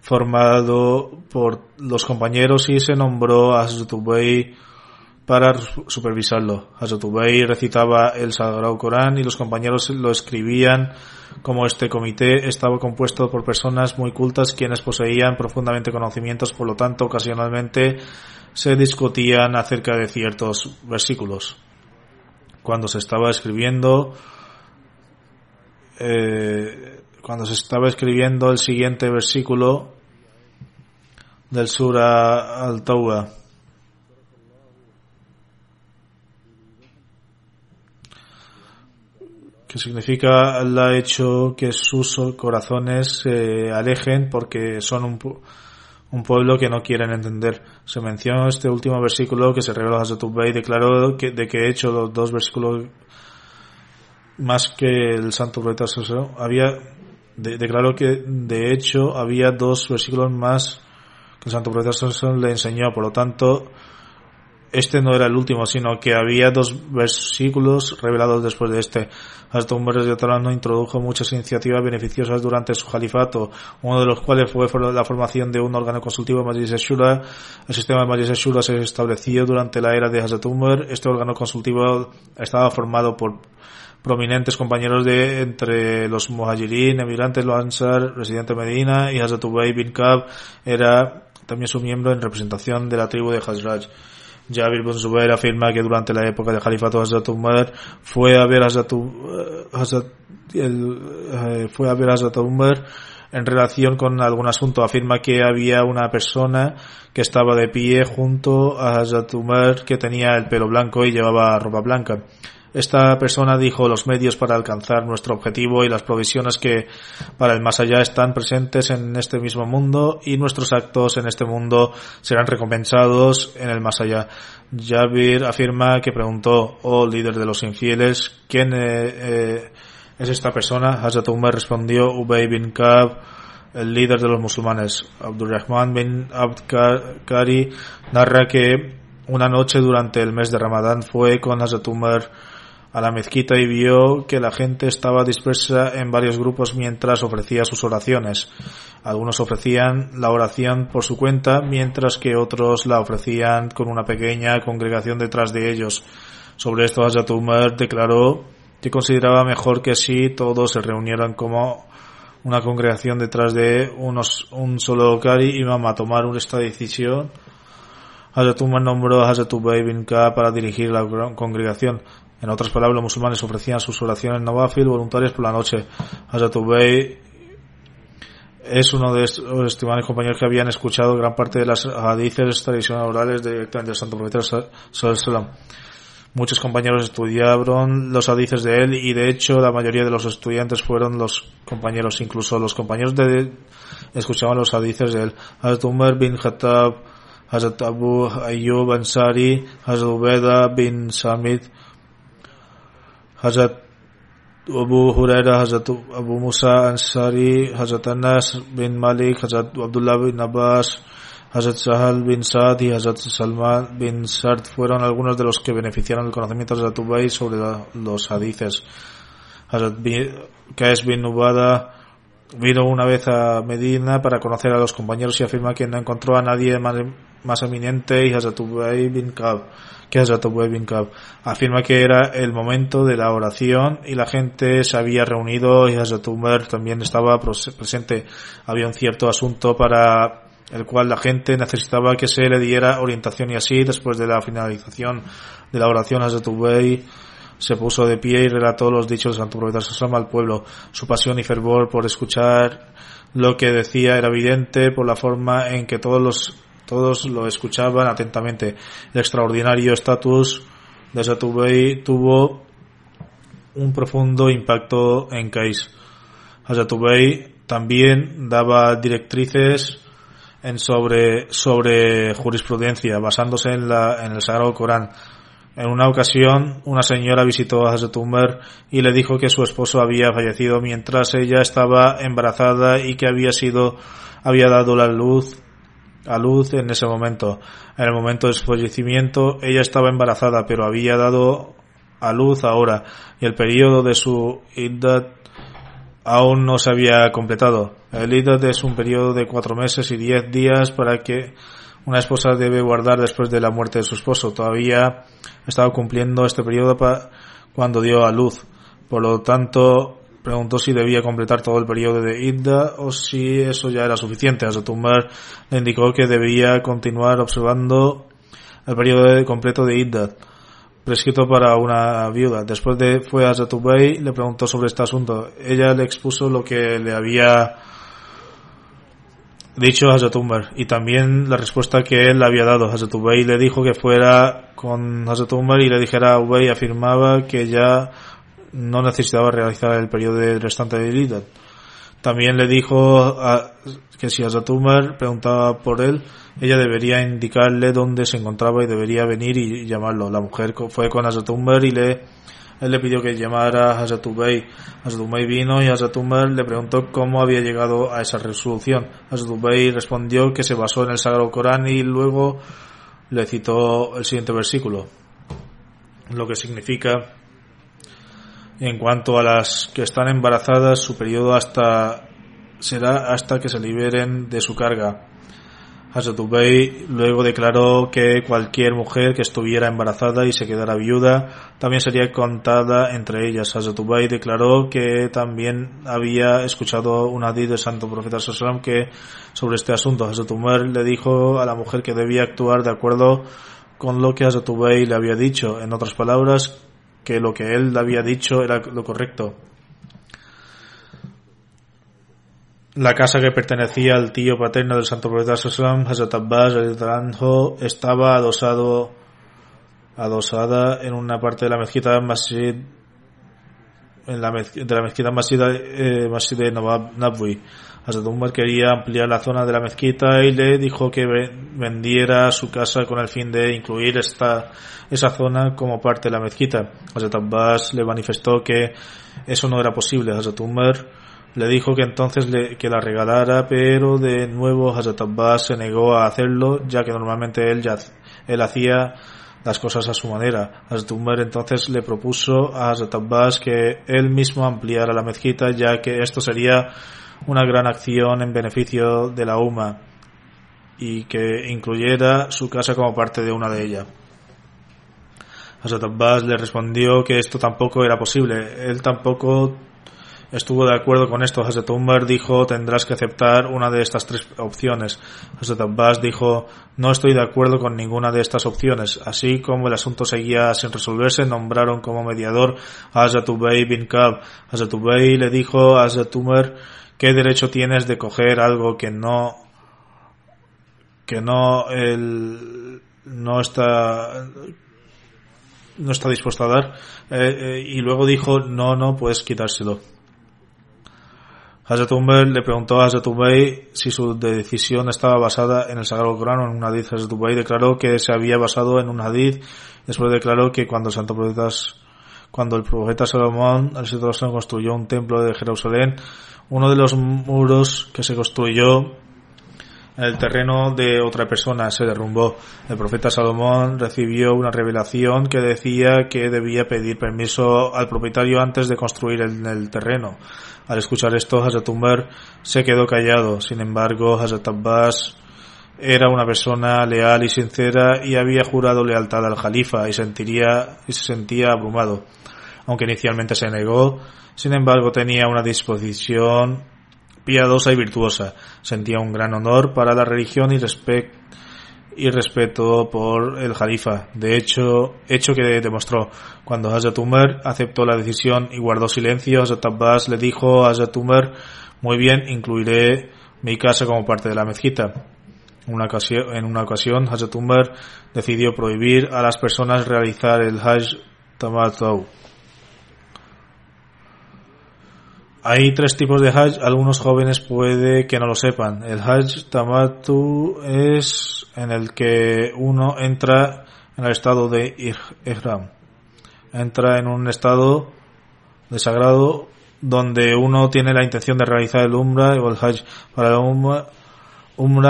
formado por los compañeros y se nombró a Hazrat para supervisarlo. Hazrat recitaba el Sagrado Corán y los compañeros lo escribían como este comité estaba compuesto por personas muy cultas quienes poseían profundamente conocimientos, por lo tanto ocasionalmente se discutían acerca de ciertos versículos. Cuando se estaba escribiendo eh, cuando se estaba escribiendo el siguiente versículo del Sura al-Tawbah que significa Allah ha hecho que sus corazones se alejen porque son un, un, pueblo que no quieren entender. Se mencionó este último versículo que se reveló a Hazrat y declaró que, de que he hecho los dos versículos más que el santo profeta había declaró que de hecho había dos versículos más que santo profeta le enseñó, por lo tanto este no era el último, sino que había dos versículos revelados después de este. Hazrat Umar no introdujo muchas iniciativas beneficiosas durante su califato, uno de los cuales fue la formación de un órgano consultivo Majlis Shura. El sistema de Majlis Shura se estableció durante la era de Hazrat Umar. Este órgano consultivo estaba formado por prominentes compañeros de entre los muhajirin, emigrantes, los ansar, residente de Medina y Hazrat Ubay bin Kab era también su miembro en representación de la tribu de Hazraj. Jabir bin Zubair afirma que durante la época del califato Hazrat Umar fue a ver a Hazrat, eh, fue a ver Hazrat Umar en relación con algún asunto. Afirma que había una persona que estaba de pie junto a Hazrat Umar que tenía el pelo blanco y llevaba ropa blanca. Esta persona dijo los medios para alcanzar nuestro objetivo y las provisiones que para el más allá están presentes en este mismo mundo y nuestros actos en este mundo serán recompensados en el más allá. Jabir afirma que preguntó, oh líder de los infieles, ¿quién eh, eh, es esta persona? Hazrat Umar respondió, Ubay bin Kab, el líder de los musulmanes. Abdurrahman bin Abd narra que una noche durante el mes de Ramadán fue con Hazrat Umar a la mezquita y vio que la gente estaba dispersa en varios grupos mientras ofrecía sus oraciones. Algunos ofrecían la oración por su cuenta, mientras que otros la ofrecían con una pequeña congregación detrás de ellos. Sobre esto Hazrat Umar declaró que consideraba mejor que si todos se reunieran como una congregación detrás de unos, un solo Kari imam a tomar esta decisión. Hazrat Umar nombró a Hazrat Ubay bin Ka para dirigir la congregación. En otras palabras, los musulmanes ofrecían sus oraciones nawafil voluntarias por la noche. Hazrat Ubay es uno de los estimados compañeros que habían escuchado gran parte de las hadices tradicionales orales directamente del Santo Profeta Sallallahu Muchos compañeros estudiaron los hadices de él y de hecho la mayoría de los estudiantes fueron los compañeros, incluso los compañeros de escuchaban los hadices de él. Hazrat Umar bin Khattab, Hazrat Abu Ayyub Ansari, Hazrat Ubeda bin Samit, Hazrat Abu Huraira, Hazrat Abu Musa Ansari, Hazrat Anas bin Malik, Hazrat Abdullah bin Abbas, Hazrat Sahal bin Saad y Hazrat Salman bin Sard fueron algunos de los que beneficiaron el conocimiento de Hazrat Ubay sobre los hadices. Hazrat Qais bin Ubada vino una vez a Medina para conocer a los compañeros y afirma que no encontró a nadie más, eminente y Hazrat Ubay bin Kab que Hazrat bin Afirma que era el momento de la oración y la gente se había reunido y Hazrat Umar también estaba presente. Había un cierto asunto para el cual la gente necesitaba que se le diera orientación y así, después de la finalización de la oración, Hazrat Ubay se puso de pie y relató los dichos del Santo Profeta Sassama al pueblo. Su pasión y fervor por escuchar lo que decía era evidente por la forma en que todos los todos lo escuchaban atentamente. El extraordinario estatus de Satubey tuvo un profundo impacto en Kais. Satubey también daba directrices en sobre, sobre jurisprudencia, basándose en, la, en el Sagrado Corán. En una ocasión, una señora visitó a Hazrat y le dijo que su esposo había fallecido mientras ella estaba embarazada y que había sido, había dado la luz a luz en ese momento. En el momento de su fallecimiento, ella estaba embarazada, pero había dado a luz ahora, y el periodo de su iddat aún no se había completado. El iddat es un periodo de cuatro meses y diez días para que una esposa debe guardar después de la muerte de su esposo. Todavía estaba cumpliendo este periodo cuando dio a luz. Por lo tanto, preguntó si debía completar todo el periodo de Idda o si eso ya era suficiente. Azotumbar le indicó que debía continuar observando el periodo completo de Idda, prescrito para una viuda. Después de fue a y le preguntó sobre este asunto. Ella le expuso lo que le había dicho a Hazatumbar y también la respuesta que él le había dado. a le dijo que fuera con Hazatumbar y le dijera a Ubay afirmaba que ya no necesitaba realizar el periodo de restante de Lidat. También le dijo que si Azatumar preguntaba por él, ella debería indicarle dónde se encontraba y debería venir y llamarlo. La mujer fue con Azatumar y le, él le pidió que llamara a Azatubay. Azatubay vino y Azatumar le preguntó cómo había llegado a esa resolución. Azatubay respondió que se basó en el Sagrado Corán y luego le citó el siguiente versículo, lo que significa en cuanto a las que están embarazadas, su periodo hasta será hasta que se liberen de su carga. Hazrat Ubay luego declaró que cualquier mujer que estuviera embarazada y se quedara viuda también sería contada entre ellas. Hazrat Ubay declaró que también había escuchado un hadith del santo profeta Sallam que sobre este asunto Hazrat Umar le dijo a la mujer que debía actuar de acuerdo con lo que Hazrat Ubay le había dicho. En otras palabras, que lo que él había dicho era lo correcto. La casa que pertenecía al tío paterno del santo profeta Sallam, Hazrat Abbas estaba adosado, adosada en una parte de la mezquita Masjid en la de la mezquita Masjid, eh, Masjid de. Hazrat Umar quería ampliar la zona de la mezquita y le dijo que vendiera su casa con el fin de incluir esta, esa zona como parte de la mezquita. Hazrat Abbas le manifestó que eso no era posible. Hazrat Umar le dijo que entonces le, que la regalara, pero de nuevo Hazrat Abbas se negó a hacerlo, ya que normalmente él ya, él hacía las cosas a su manera. Hazrat Umar entonces le propuso a Hazrat Abbas que él mismo ampliara la mezquita, ya que esto sería una gran acción en beneficio de la UMA y que incluyera su casa como parte de una de ellas. Abbas le respondió que esto tampoco era posible. Él tampoco estuvo de acuerdo con esto. Hazrat dijo tendrás que aceptar una de estas tres opciones. Hazrat dijo no estoy de acuerdo con ninguna de estas opciones. Así como el asunto seguía sin resolverse, nombraron como mediador a Hazrat Ubay bin Kab. Le dijo a qué derecho tienes de coger algo que no que no el no está no está dispuesto a dar eh, eh, y luego dijo no no puedes quitárselo Hazrat Umar le preguntó a Hazrat si su decisión estaba basada en el Sagrado Corán o en un hadith. Hazrat declaró que se había basado en un hadith. Después declaró que cuando santo profeta, cuando el profeta Salomón al construyó un templo de Jerusalén, uno de los muros que se construyó en el terreno de otra persona se derrumbó. El profeta Salomón recibió una revelación que decía que debía pedir permiso al propietario antes de construir en el terreno. Al escuchar esto, Hazrat Umar se quedó callado. Sin embargo, Hazrat Abbas era una persona leal y sincera y había jurado lealtad al Jalifa y, sentiría, y se sentía abrumado. Aunque inicialmente se negó, sin embargo tenía una disposición piadosa y virtuosa. Sentía un gran honor para la religión y respeto y respeto por el Jalifa. De hecho, hecho que demostró. Cuando Hazrat Umar aceptó la decisión y guardó silencio, Hazrat Abbas le dijo a Hazrat Umar, muy bien, incluiré mi casa como parte de la mezquita. Una en una ocasión, Hazrat Umar decidió prohibir a las personas realizar el Hajj Tamattu Hay tres tipos de Hajj, algunos jóvenes puede que no lo sepan. El Hajj Tamatu es en el que uno entra en el estado de Ihram. Entra en un estado de sagrado donde uno tiene la intención de realizar el Umrah o el Hajj para la Umrah,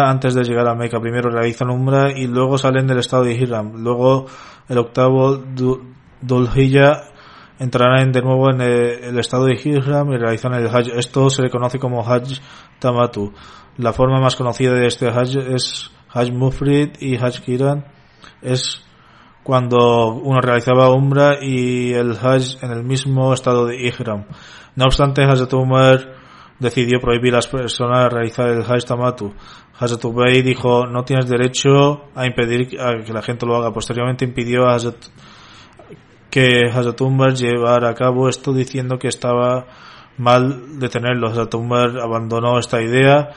antes de llegar a Meca. Primero realizan Umrah y luego salen del estado de Ihram. Luego el octavo Dulhijjah entrarán de nuevo en el, estado de Hijram y realizan el Hajj. Esto se le conoce como Hajj Tamatu. La forma más conocida de este Hajj es Hajj Mufrid y Hajj Kiran. Es cuando uno realizaba Umrah y el Hajj en el mismo estado de Ihram. No obstante, Hazrat Umar decidió prohibir a las personas realizar el Hajj Tamatu. Hazrat dijo, no tienes derecho a impedir a que la gente lo haga. Posteriormente impidió a que Hazrat Umar llevara a cabo esto diciendo que estaba mal detenerlo. Hazrat Umar abandonó esta idea.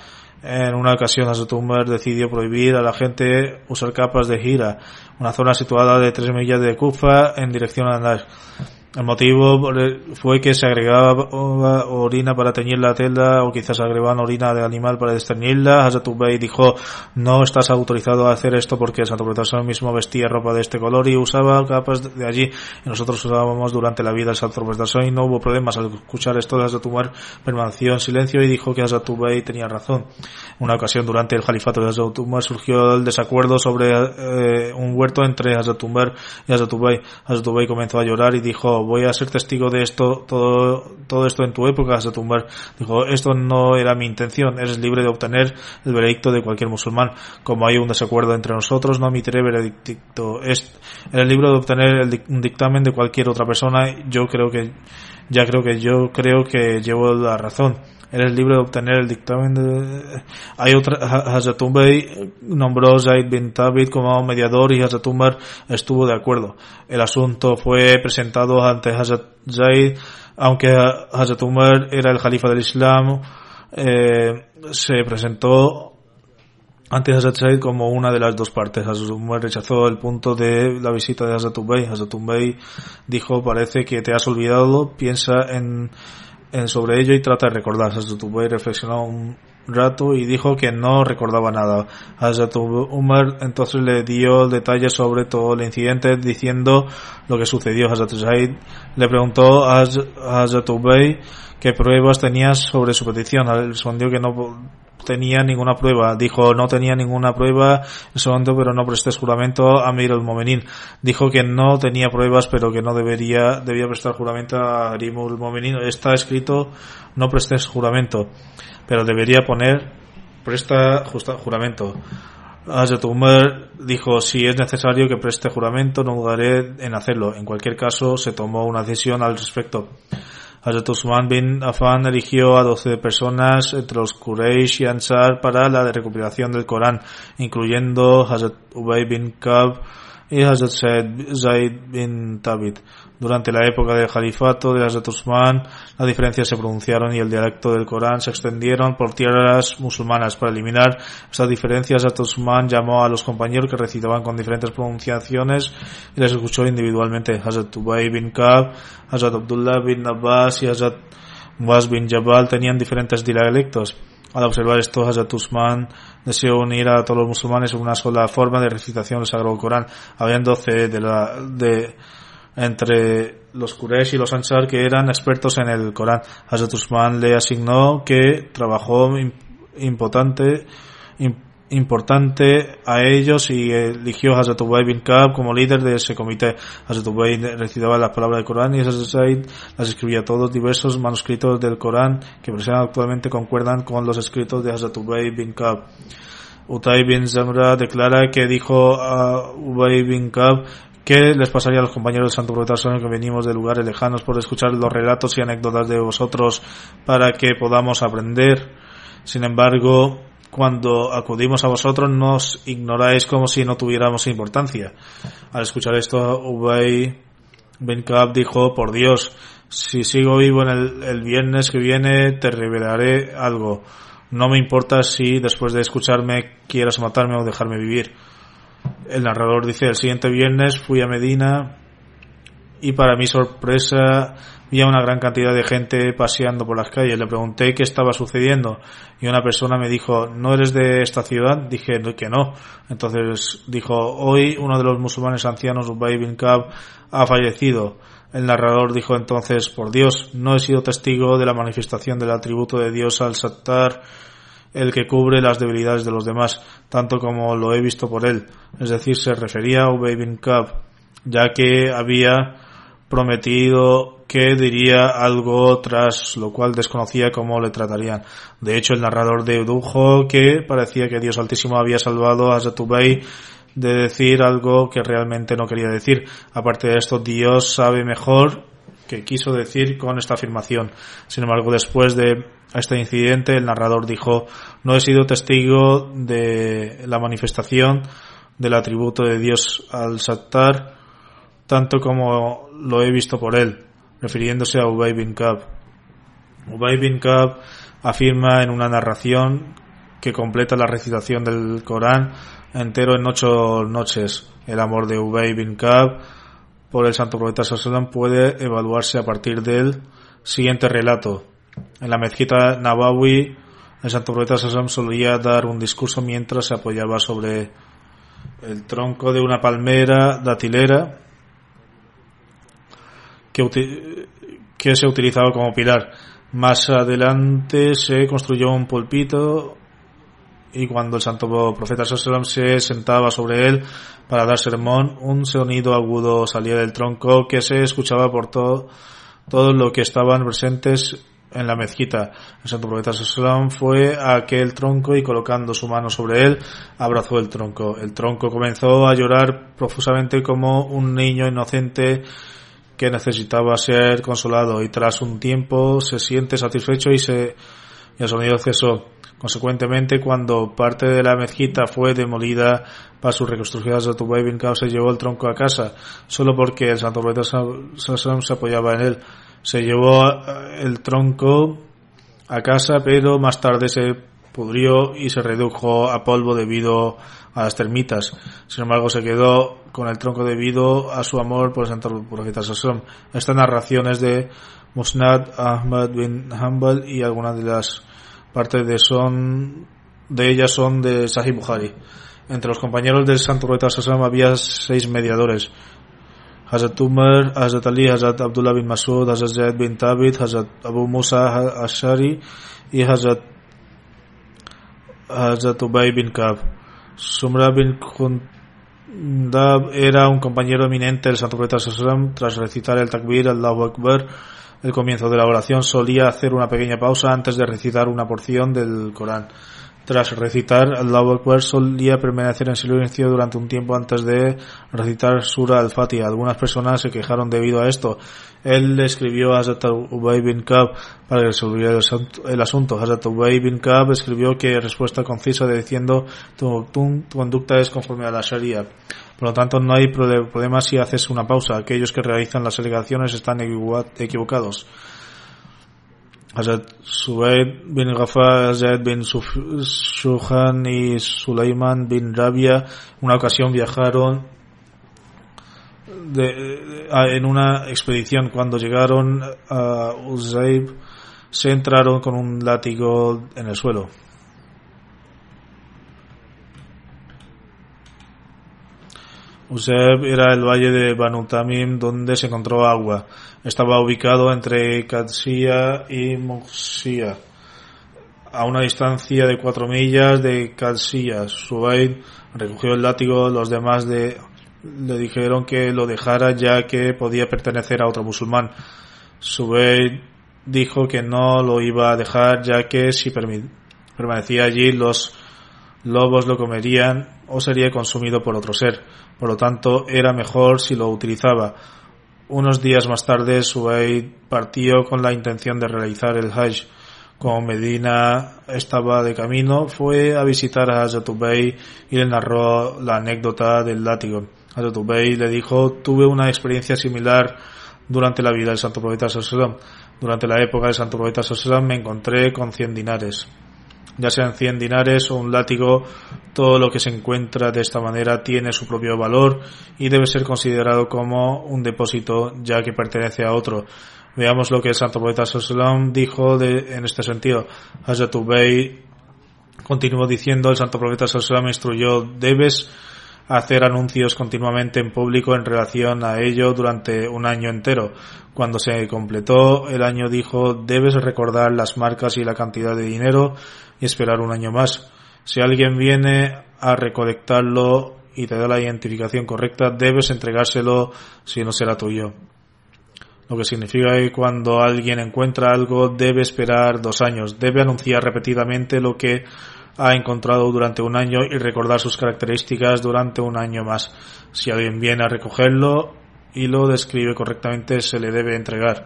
En una ocasión Hazrat Umar decidió prohibir a la gente usar capas de gira, una zona situada de tres millas de Kufa en dirección a Nash. El motivo fue que se agregaba orina para teñir la tela o quizás agregaban orina de animal para desteñirla. Hazrat Ubay dijo, no estás autorizado a hacer esto porque Santo Profesor mismo vestía ropa de este color y usaba capas de allí. Y nosotros usábamos durante la vida el Santo Profesor y no hubo problemas. Al escuchar esto, Hazrat Umar permaneció en silencio y dijo que Hazrat Ubay tenía razón. Una ocasión durante el califato de Hazrat Umar surgió el desacuerdo sobre eh, un huerto entre Hazrat Umar y Hazrat Ubay. Hazrat Ubay comenzó a llorar y dijo, voy a ser testigo de esto, todo, todo esto en tu época, tumbar Dijo, esto no era mi intención, eres libre de obtener el veredicto de cualquier musulmán. Como hay un desacuerdo entre nosotros, no emitiré veredicto. Es, eres libre de obtener el, un dictamen de cualquier otra persona. Yo creo que, ya creo que yo creo que llevo la razón eres libre de obtener el dictamen de... Hay otra, Hazrat nombró Zaid bin Tabit como mediador y Hazrat estuvo de acuerdo. El asunto fue presentado ante Hazrat Zaid, aunque Hazrat era el califa del Islam, eh, se presentó ante Hazrat Zaid como una de las dos partes. Hazrat rechazó el punto de la visita de Hazrat Ubay. Hazrat dijo, parece que te has olvidado, piensa en sobre ello y trata de recordar. Hazrat reflexionó un rato y dijo que no recordaba nada. Hazrat Umar entonces le dio detalles sobre todo el incidente diciendo lo que sucedió. Hazrat le preguntó a Hazrat Ubay qué pruebas tenía sobre su petición. Respondió que no tenía ninguna prueba. Dijo, no tenía ninguna prueba en ese momento, pero no presté juramento a Mir al-Momenin. Dijo que no tenía pruebas, pero que no debería, debía prestar juramento a Arimul Momenin. Está escrito, no prestes juramento, pero debería poner, presta juramento. Hazrat dijo, si es necesario que preste juramento, no dudaré en hacerlo. En cualquier caso, se tomó una decisión al respecto. Hazrat Usman bin Affan eligió a 12 personas entre los Quraysh y Ansar para la recuperación del Corán, incluyendo Hazrat Ubay bin Kab y Hazrat Zaid bin Tabit. Durante la época del califato de Hazrat Usman, las diferencias se pronunciaron y el dialecto del Corán se extendieron por tierras musulmanas. Para eliminar estas diferencias, Hazrat Usman llamó a los compañeros que recitaban con diferentes pronunciaciones y les escuchó individualmente. Hazrat Ubay bin Kab, Hazrat Abdullah bin Abbas y Hazrat Muaz bin Jabal tenían diferentes dialectos. Al observar esto, Hazrat Usman deseó unir a todos los musulmanes en una sola forma de recitación del Sagrado Corán. Habían doce de entre los Quraysh y los Ansar que eran expertos en el Corán. Hazrat Usman le asignó que trabajó importante, importante a ellos y eligió a Hazrat Ubay bin Kab como líder de ese comité. Hazrat Ubay recitaba las palabras del Corán y Hazrat las escribía todos diversos manuscritos del Corán que actualmente concuerdan con los escritos de Hazrat Ubay bin Kab. Utay bin Zamra declara que dijo a Ubay bin Kab ¿Qué les pasaría a los compañeros del Santo Profeta que venimos de lugares lejanos por escuchar los relatos y anécdotas de vosotros para que podamos aprender? Sin embargo, cuando acudimos a vosotros nos ignoráis como si no tuviéramos importancia. Al escuchar esto, Ubay Ben Kab dijo, por Dios, si sigo vivo en el, el viernes que viene, te revelaré algo. No me importa si después de escucharme quieras matarme o dejarme vivir. El narrador dice, el siguiente viernes fui a Medina y para mi sorpresa vi a una gran cantidad de gente paseando por las calles. Le pregunté qué estaba sucediendo y una persona me dijo, ¿no eres de esta ciudad? Dije que no. Entonces dijo, hoy uno de los musulmanes ancianos, Ubay bin Kab, ha fallecido. El narrador dijo entonces, por Dios, no he sido testigo de la manifestación del atributo de Dios al Sattar el que cubre las debilidades de los demás, tanto como lo he visto por él. Es decir, se refería a Ubay bin Kab, ya que había prometido que diría algo tras lo cual desconocía cómo le tratarían. De hecho, el narrador dedujo que parecía que Dios Altísimo había salvado a Zatubay de decir algo que realmente no quería decir. Aparte de esto, Dios sabe mejor que quiso decir con esta afirmación. Sin embargo, después de este incidente, el narrador dijo, no he sido testigo de la manifestación del atributo de Dios al Sattar, tanto como lo he visto por él, refiriéndose a Ubay bin Kab. Ubay bin Kab afirma en una narración que completa la recitación del Corán entero en ocho noches. El amor de Ubay bin Kab por el santo profeta Sallam puede evaluarse a partir del siguiente relato. En la mezquita Nawawi, el santo profeta Sallam solía dar un discurso mientras se apoyaba sobre el tronco de una palmera datilera que, se utilizaba como pilar. Más adelante se construyó un pulpito y cuando el santo profeta Sallam se sentaba sobre él para dar sermón, un sonido agudo salía del tronco que se escuchaba por todo, todo lo que estaban presentes en la mezquita. El santo profeta Sallam fue a aquel tronco y colocando su mano sobre él, abrazó el tronco. El tronco comenzó a llorar profusamente como un niño inocente que necesitaba ser consolado y tras un tiempo se siente satisfecho y se y el sonido cesó. Consecuentemente, cuando parte de la mezquita fue demolida para su reconstrucción, bin Kao se llevó el tronco a casa, solo porque el santo profeta se apoyaba en él. Se llevó eh, el tronco a casa, pero más tarde se pudrió y se redujo a polvo debido las termitas. Sin embargo, se quedó con el tronco debido a su amor por el santo profeta Sassom. Esta narración es de Musnad Ahmad bin Hanbal y algunas de las partes de son de ellas son de Sahih Bukhari. Entre los compañeros del santo profeta Sassom había seis mediadores. Hazrat Umar, Hazrat Ali, Hazrat Abdullah bin Masud, Hazrat Zaid bin Tabit, Hazrat Abu Musa Ashari y Hazrat Hazrat Ubay bin Kab. Sumra bin Khundab era un compañero eminente del Santo Profeta Sallam. Tras recitar el takbir, Allahu Akbar, el comienzo de la oración solía hacer una pequeña pausa antes de recitar una porción del Corán. Tras recitar Allahu Akbar solía permanecer en silencio durante un tiempo antes de recitar Sura al-Fatiha. Algunas personas se quejaron debido a esto. Él escribió a Hazrat Ubay bin Kab para que resolviera el asunto. Hazrat Ubay bin Kab escribió que respuesta concisa diciendo tu, tu, tu conducta es conforme a la Sharia. Por lo tanto, no hay problema si haces una pausa. Aquellos que realizan las alegaciones están equivocados. Hazrat Subaid bin Ghafar, Zaid bin Shuhan y Sulaiman bin Rabia una ocasión viajaron de, en una expedición. Cuando llegaron a Uzayb, se entraron con un látigo en el suelo. Uzeb era el valle de Banu Tamim donde se encontró agua. Estaba ubicado entre Qadsiya y Muxia, a una distancia de cuatro millas de Qadsiya. Subaid recogió el látigo, los demás de, le dijeron que lo dejara ya que podía pertenecer a otro musulmán. Subaid dijo que no lo iba a dejar ya que si permanecía allí los lobos lo comerían o sería consumido por otro ser. Por lo tanto, era mejor si lo utilizaba. Unos días más tarde, Subaid partió con la intención de realizar el Hajj. Como Medina estaba de camino, fue a visitar a Hazrat Ubay y le narró la anécdota del látigo. Hazrat Ubay le dijo, tuve una experiencia similar durante la vida del Santo Profeta Sallallahu Durante la época del Santo Profeta Sallallahu me encontré con cien dinares ya sean 100 dinares o un látigo, todo lo que se encuentra de esta manera tiene su propio valor y debe ser considerado como un depósito ya que pertenece a otro. Veamos lo que el santo poeta Sallam dijo de, en este sentido. Hazrat Ubay continuó diciendo, el santo profeta Sallam instruyó, debes hacer anuncios continuamente en público en relación a ello durante un año entero. Cuando se completó el año dijo, debes recordar las marcas y la cantidad de dinero y esperar un año más. Si alguien viene a recolectarlo y te da la identificación correcta, debes entregárselo si no será tuyo. Lo que significa que cuando alguien encuentra algo debe esperar dos años, debe anunciar repetidamente lo que ha encontrado durante un año y recordar sus características durante un año más. Si alguien viene a recogerlo y lo describe correctamente, se le debe entregar.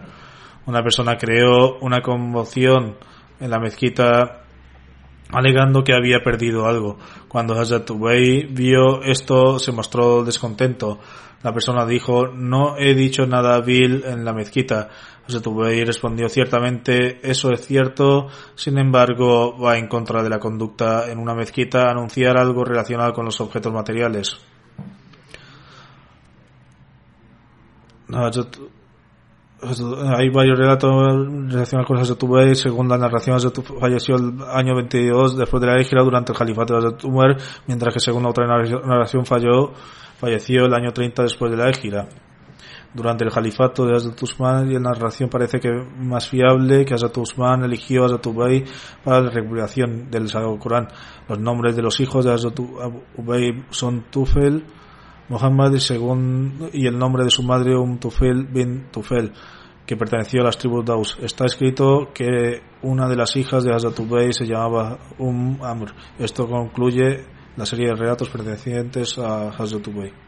Una persona creó una conmoción en la mezquita alegando que había perdido algo. Cuando Hazrat Ubay vio esto, se mostró descontento. La persona dijo, no he dicho nada vil en la mezquita. Hazrat Ubay respondió, ciertamente eso es cierto, sin embargo va en contra de la conducta en una mezquita anunciar algo relacionado con los objetos materiales. Hay varios relatos relacionados con Hazrat. Según la narración, falleció el año 22 después de la hijra durante el califato de Hazrat mientras que según otra narración falló, falleció el año 30 después de la hijra. Durante el califato de Hazrat Usman, y la narración parece que más fiable que Hazrat Usman eligió a Hazrat Ubay para la recuperación del Sagrado Corán. Los nombres de los hijos de Hazrat Ubay son Tufel, Muhammad según, y el nombre de su madre Um Tufel bin Tufel, que perteneció a las tribus Daus. Está escrito que una de las hijas de Hazrat Ubay se llamaba Um Amr. Esto concluye la serie de relatos pertenecientes a Hazrat Ubay.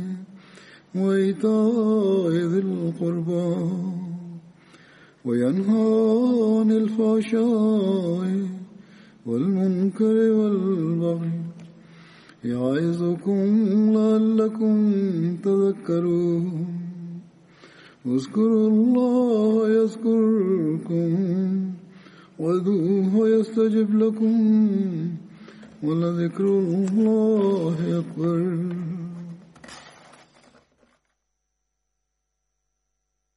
وإيتاء ذي القربى وينهى عن الفحشاء والمنكر والبغي يعظكم لعلكم تذكرون. اذكروا الله يذكركم وادعوه يستجب لكم ولذكر الله أكبر.